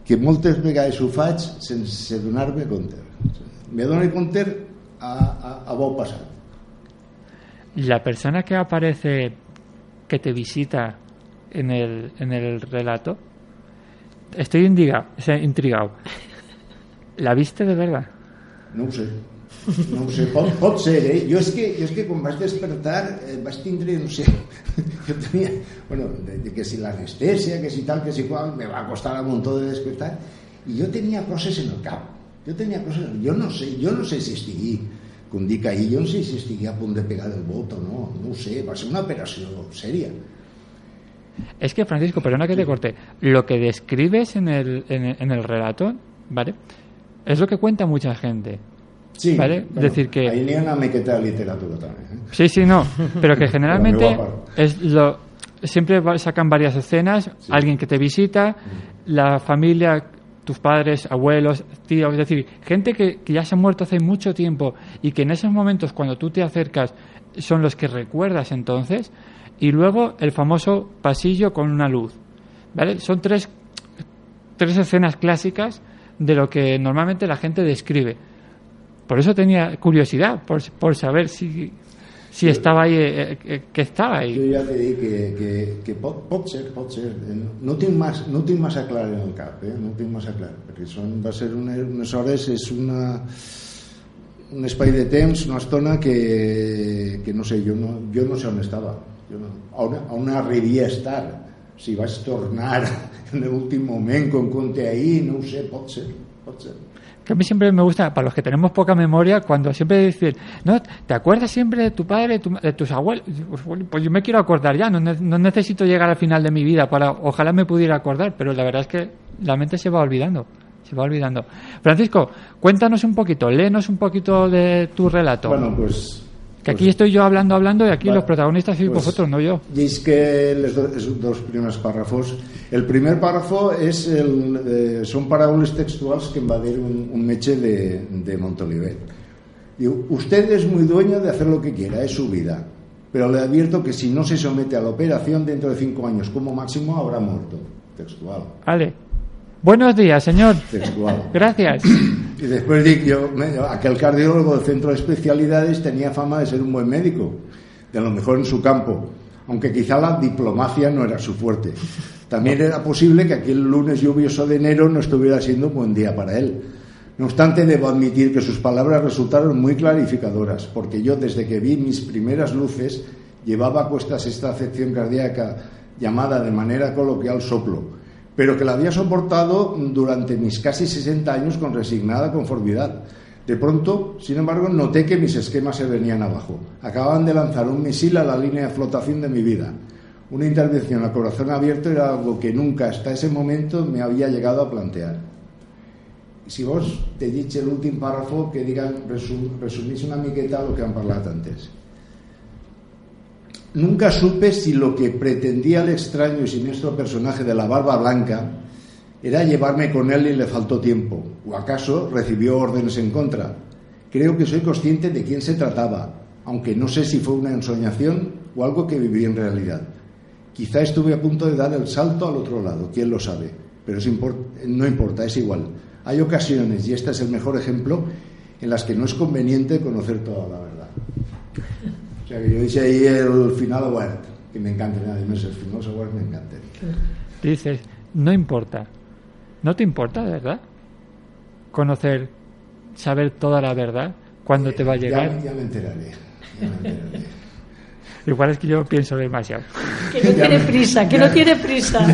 que moltes vegades ho faig sense donar-me compte me dono compte a, a, a passat La persona que aparece, que te visita en el, en el relato, estoy indigado, o sea, intrigado. ¿La viste de verdad? No ho sé. No ho sé, pot, pot ser, eh? Jo és que, jo és que quan vaig despertar eh, vaig tindre, no sé, [laughs] jo tenia, bueno, de, de que si l'anestèsia, que si tal, que si qual, me va costar un muntó de despertar, i jo tenia coses en el cap. Jo tenia coses, jo no sé, jo no sé si estigui, com dic ahir, jo no sé si estigui a punt de pegar el vot o no, no ho sé, va ser una operació sèria. Es que, Francisco, perdona que te corte, lo que describes en el, en el, en el relato, ¿vale? Es lo que cuenta mucha gente. Sí, ¿Vale? bueno, Decir que... Ahí n'hi ha una miqueta de literatura també. Eh? Sí, sí, no, pero que [laughs] generalmente es lo siempre sacan varias escenas, alguien que te visita, la familia, tus padres, abuelos, tíos, es decir, gente que, que ya se ha muerto hace mucho tiempo y que en esos momentos cuando tú te acercas son los que recuerdas entonces y luego el famoso pasillo con una luz, ¿vale? Son tres tres escenas clásicas de lo que normalmente la gente describe. Por eso tenía curiosidad, por, por saber si, si estaba ahí, eh, eh, que estaba Jo ahí. ja t'he dit que, que, que pot, pot ser, pot ser. Eh, No tinc, mas, no tinc massa clar en el cap, eh? no tinc massa clar, perquè són, va ser una, unes hores, és una, un espai de temps, una estona que, que no sé, jo no, jo no sé on estava, jo no, on, on arribaria a estar, si vaig tornar [laughs] en l'últim moment, com conté ahir, no ho sé, pot ser. Que a mí siempre me gusta, para los que tenemos poca memoria, cuando siempre dicen, no, ¿te acuerdas siempre de tu padre, tu- de tus abuelos? Pues, yo me quiero acordar ya, no, no necesito llegar al final de mi vida para, ojalá me pudiera acordar, pero la verdad es que la mente se va olvidando, se va olvidando. Francisco, cuéntanos un poquito, léenos un poquito de tu relato. Bueno, pues... que pues- aquí estoy yo hablando, hablando, y aquí Vale. los protagonistas sois Pues, vosotros, no yo. Llis que les do, els dos primers pàrrafos. El primer pàrrafo és el, eh, són paraules textuals que em va dir un, un metge de, de Montolivet. Diu, usted es muy dueño de hacer lo que quiera, es su vida. Pero le advierto que si no se somete a la operación dentro de cinco años como máximo habrá muerto. Textual. Vale. Buenos días, señor. Textual. Gracias. [clears throat] Y después dic yo, aquel cardiólogo del centro de especialidades tenía fama de ser un buen médico, de lo mejor en su campo, aunque quizá la diplomacia no era su fuerte. También era posible que aquel lunes lluvioso de enero no estuviera siendo un buen día para él. No obstante, debo admitir que sus palabras resultaron muy clarificadoras, porque yo desde que vi mis primeras luces llevaba a cuestas esta afección cardíaca llamada de manera coloquial soplo, pero que la había soportado durante mis casi 60 años con resignada conformidad. De pronto, sin embargo, noté que mis esquemas se venían abajo. Acababan de lanzar un misil a la línea de flotación de mi vida. Una intervención a corazón abierto era algo que nunca hasta ese momento me había llegado a plantear. si vos te llige l'últim pàrrafo que digan, resum, resumís una miqueta lo que han parlat antes. Nunca supe si lo que pretendía el extraño y siniestro personaje de la barba blanca era llevarme con él y le faltó tiempo, o acaso recibió órdenes en contra. Creo que soy consciente de quién se trataba, aunque no sé si fue una ensoñación o algo que viví en realidad. Quizá estuve a punto de dar el salto al otro lado, quién lo sabe, pero no importa, es igual. Hay ocasiones, y este es el mejor ejemplo, en las que no es conveniente conocer toda la verdad. O sea que yo hice ahí el final obert, que me encanta, además el final obert me encanta. Dices, no importa. ¿No te importa, de verdad? Conocer, saber toda la verdad, cuándo te va a llegar. Ya, ya me enteraré. ya me enteraré. [laughs] Igual es que yo pienso demasiado. [laughs] Que no tiene prisa, que no tiene prisa. [laughs]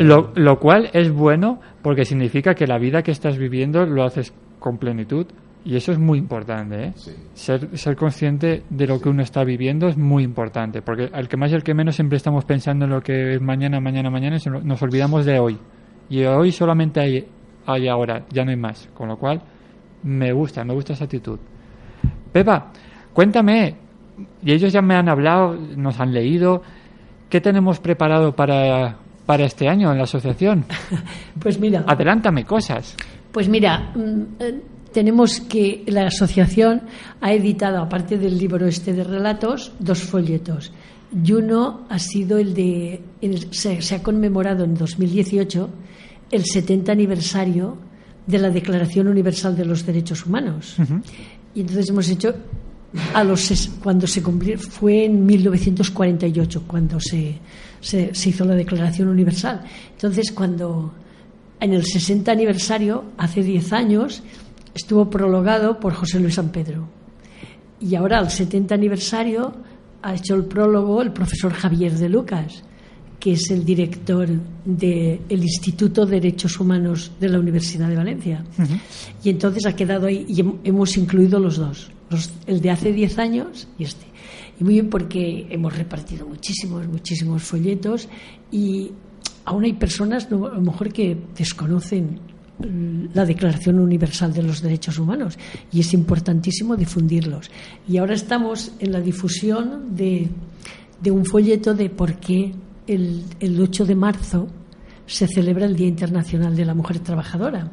Lo, lo cual es bueno porque significa que la vida que estás viviendo lo haces con plenitud y eso es muy importante. ¿eh? Sí. Ser, ser consciente de lo que uno está viviendo es muy importante porque al que más y al que menos siempre estamos pensando en lo que es mañana, mañana, mañana y se nos nos olvidamos de hoy. Y hoy solamente hay, hay ahora, ya no hay más. Con lo cual me gusta, me gusta esa actitud. Pepa, cuéntame, y ellos ya me han hablado, nos han leído, ¿qué tenemos preparado para, para este año en la asociación? [laughs] Pues mira, Adelántame cosas. Pues mira, mm, eh, tenemos que la asociación ha editado, aparte del libro este de relatos, dos folletos. Y uno ha sido el de. el- se, se ha conmemorado en 2018 el 70 aniversario de la Declaración Universal de los Derechos Humanos. Y entonces hemos hecho. A los, cuando se cumplió, fue en 1948 cuando se, se, se hizo la Declaración Universal. Entonces, cuando en el 60 aniversario, hace 10 años, estuvo prologado por José Luis San Pedro. Y ahora, al 70 aniversario, ha hecho el prólogo el profesor Javier de Lucas, que es el director del Instituto de Derechos Humanos de la Universidad de Valencia. Y entonces ha quedado ahí, y hem- hemos incluido los dos, los- el de hace 10 años y este. Y muy bien porque hemos repartido muchísimos, muchísimos folletos y aún hay personas a lo mejor que desconocen la Declaración Universal de los Derechos Humanos y es importantísimo difundirlos. Y ahora estamos en la difusión de, de un folleto de por qué el, el 8 de marzo se celebra el Día Internacional de la Mujer Trabajadora.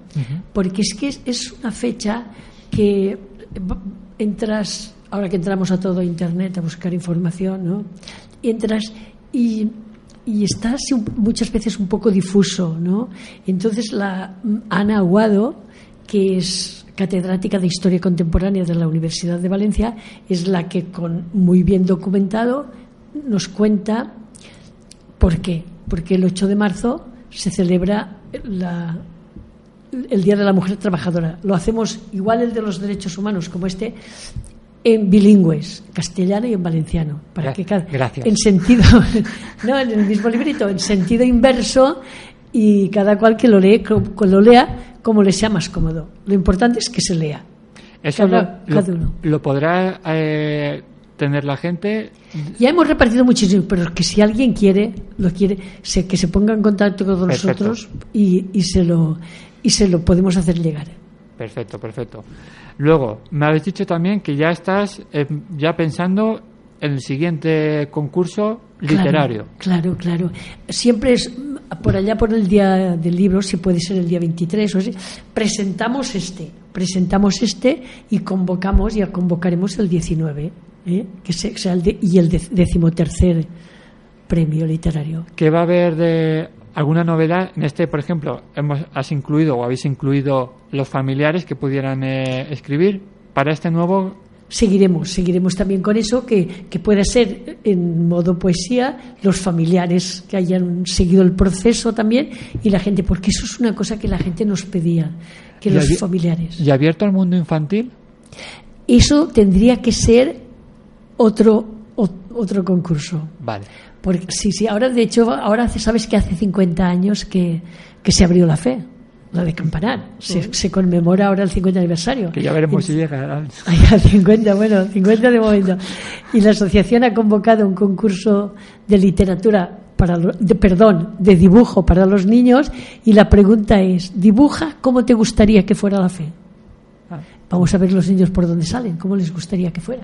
Porque es que es, es una fecha que entras, ahora que entramos a todo Internet a buscar información, ¿no? entras y, y está muchas veces un poco difuso. ¿no? Entonces la Ana Aguado, que es catedrática de Historia Contemporánea de la Universidad de Valencia, es la que con muy bien documentado nos cuenta ¿Por qué? Porque el 8 de marzo se celebra la- el Día de la Mujer Trabajadora. Lo hacemos igual el de los derechos humanos como este en bilingües, castellano y en valenciano, para que cada, gracias. en sentido [laughs] no en el mismo librito, en sentido inverso y cada cual que lo lee que lo lea como le sea más cómodo. Lo importante es que se lea. Eso Cada- lo, cada uno. lo podrá eh, tener la gente. Ya hemos repartido muchísimo, pero que si alguien quiere, lo quiere, se- que se ponga en contacto con Perfecto. nosotros y, y se lo y se lo podemos hacer llegar. Perfecto, perfecto. Luego, me habéis dicho también que ya estás eh, ya pensando en el siguiente concurso literario. Claro, claro. Siempre es por allá por el día del libro, si puede ser el día 23 o así, presentamos este, presentamos este y convocamos, ya convocaremos el 19, ¿eh? que se- sea el de- y el de- decimotercer premio literario. ¿Qué va a haber de alguna novedad? En este, por ejemplo, hemos, has incluido o habéis incluido los familiares que pudieran eh, escribir. Para este nuevo, Seguiremos, seguiremos también con eso, que, que pueda ser en modo poesía, los familiares que hayan seguido el proceso también y la gente, porque eso es una cosa que la gente nos pedía, que los familiares. ¿y abierto al mundo infantil? Eso tendría que ser otro, otro concurso. Vale. Porque, sí, sí, ahora de hecho, ahora sabes que hace 50 años que, que se abrió la fe, la de Campanar. Se, se conmemora ahora el 50 aniversario. Que ya veremos Y- si llega. [laughs] Ay, a 50, bueno, 50 de momento. Y la asociación ha convocado un concurso de literatura para lo- de, perdón, de dibujo para los niños y la pregunta es, dibuja cómo te gustaría que fuera la fe. Ah. Vamos a ver los niños por dónde salen, cómo les gustaría que fuera.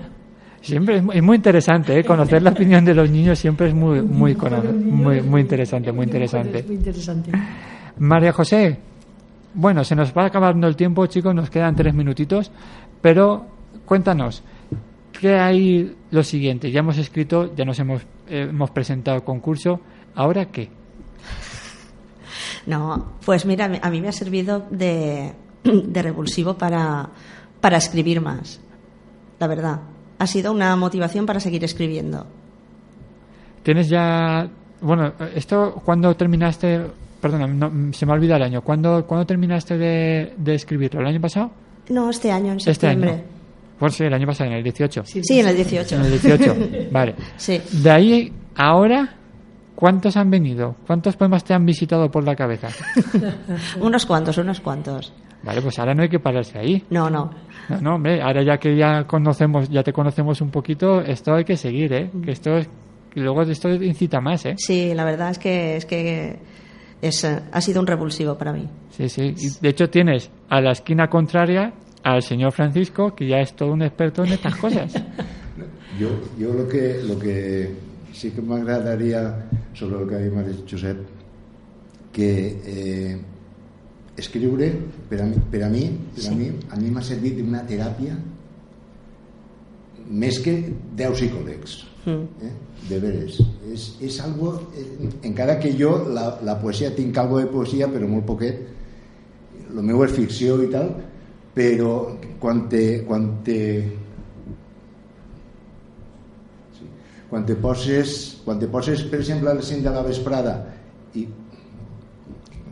Siempre es muy, es muy interesante, ¿eh? conocer la opinión de los niños siempre es muy, muy, muy, muy interesante, muy interesante. María José, bueno, se nos va acabando el tiempo, chicos, nos quedan tres minutitos, pero cuéntanos, ¿qué hay lo siguiente? Ya hemos escrito, ya nos hemos, eh, hemos presentado el concurso, ¿ahora qué? No, pues mira, a mí me ha servido de, de revulsivo para, para escribir más, la verdad. Ha sido una motivación para seguir escribiendo. ¿Tienes ya, bueno, esto, cuando terminaste, perdona, no, se me olvida el año, ¿cuándo, ¿cuándo terminaste de, de escribirlo? ¿El año pasado? No, este año, en Este septiembre. año. Pues sí, el año pasado, en el 18. Sí, en el 18. En el 18, [laughs] vale. Sí. De ahí, ahora, ¿cuántos han venido? ¿Cuántos poemas te han visitado por la cabeza? [laughs] unos cuantos, unos cuantos. Vale, pues ahora no hay que pararse ahí. No, no. No, no, hombre, ahora ya que ya conocemos, ya te conocemos un poquito, esto hay que seguir, ¿eh? Que esto es, y luego esto incita más, ¿eh? Sí, la verdad es que, es que es, ha sido un revulsivo para mí. Sí, sí. Y de hecho tienes a la esquina contraria al señor Francisco, que ya es todo un experto en estas cosas. Jo, jo el, que, el que sí que m'agradaria sobre el que ha dit Maria Josep que eh, escriure per a mi, per a mi, per a mi, a mi m'ha servit d'una teràpia més que 10 psicòlegs eh? de veres. És, és algo, eh, encara que jo la, la poesia tinc algo de poesia però molt poquet el meu és ficció i tal però quan te, quan te quan te poses quan te poses per exemple a les 5 de la vesprada i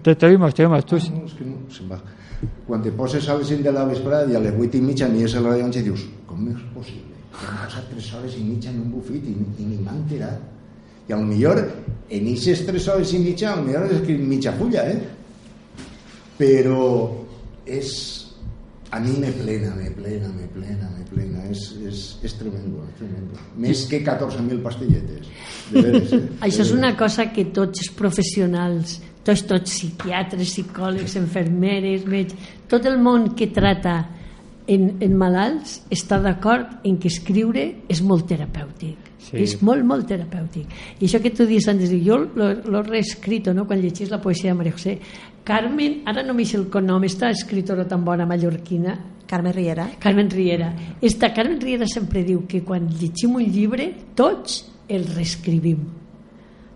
Te, te oímos, te oímos. Tú, no, és que no, se'n va. quan te poses a les 5 de la vesprada i a les 8 i mitja mires el rellotge i dius com és possible que han passat 3 hores i mitja en un bufit i, i ni m'ha enterat i a lo millor en aquestes 3 hores i mitja a lo millor has escrit mitja fulla eh? però és a mi me plena, me plena, me plena, me plena. És, és, és tremendo, és tremendo. Més que 14.000 pastilletes. De veres, eh? Això és una cosa que tots els professionals, tots, tots psiquiatres, psicòlegs, enfermeres, metges, tot el món que trata en, en malalts està d'acord en que escriure és molt terapèutic. Sí. És molt, molt terapèutic. I això que tu dius antes, jo l'he reescrito no? quan llegís la poesia de Maria José. Carmen, ara no m'hi sé el cognom, esta escritora tan bona mallorquina, Carme Riera. Carmen Riera. Esta Carmen Riera sempre diu que quan llegim un llibre, tots el reescrivim.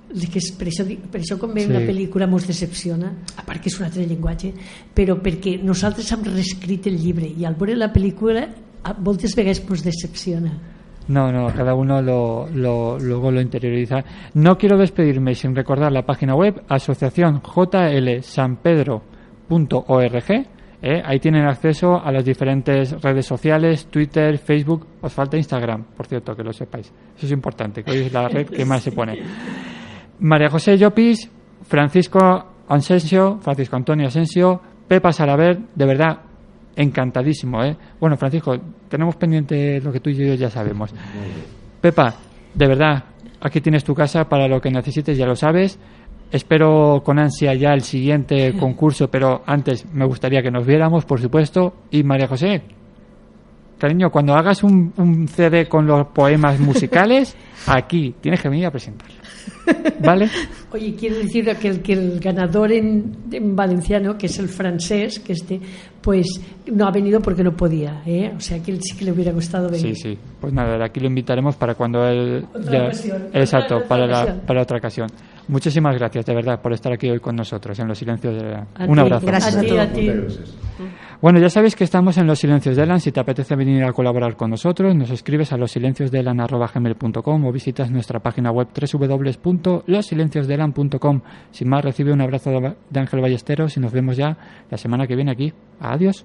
Que és, per, això, per això quan veiem Sí. una pel·lícula ens decepciona, a part que és un altre llenguatge, però perquè nosaltres hem reescrit el llibre i al veure la pel·lícula a moltes vegades ens decepciona. No, no, cada uno lo, lo- luego lo interioriza. No quiero despedirme sin recordar la página web asociacionjlsanpedro.org. ¿eh? Ahí tienen acceso a las diferentes redes sociales, Twitter, Facebook. Os falta Instagram, por cierto, que lo sepáis. Eso es importante, que hoy es la red que más se pone. [laughs] María José Llopis, Francisco Asensio, Francisco Antonio Asensio, Pepa Salaver, de verdad, encantadísimo, ¿eh? Bueno, Francisco, tenemos pendiente lo que tú y yo ya sabemos. Pepa, de verdad, aquí tienes tu casa para lo que necesites, ya lo sabes. Espero con ansia ya el siguiente concurso, pero antes me gustaría que nos viéramos, por supuesto. Y María José, cariño, cuando hagas un, un CD con los poemas musicales, aquí tienes que venir a presentarlo. [laughs] ¿Vale? Oye, quiero decir que el, que el ganador en, en valenciano, que es el francés, que este, pues no ha venido porque no podía, ¿eh? O sea, que él sí que le hubiera gustado venir. Sí, sí. Pues nada, aquí lo invitaremos para cuando él... Otra ocasión. Exacto, Otra para, la, para otra ocasión. Muchísimas gracias, de verdad, por estar aquí hoy con nosotros en Los Silencios de la... A Un abrazo. Gracias a a ti, a ti. Bueno, ya sabéis que estamos en Los Silencios de Elan. Si te apetece venir a colaborar con nosotros, nos escribes a losilenciosdelan.com o visitas nuestra página web www.losilenciosdelan.com. Sin más, recibe un abrazo de Ángel Ballesteros y nos vemos ya la semana que viene aquí. Adiós.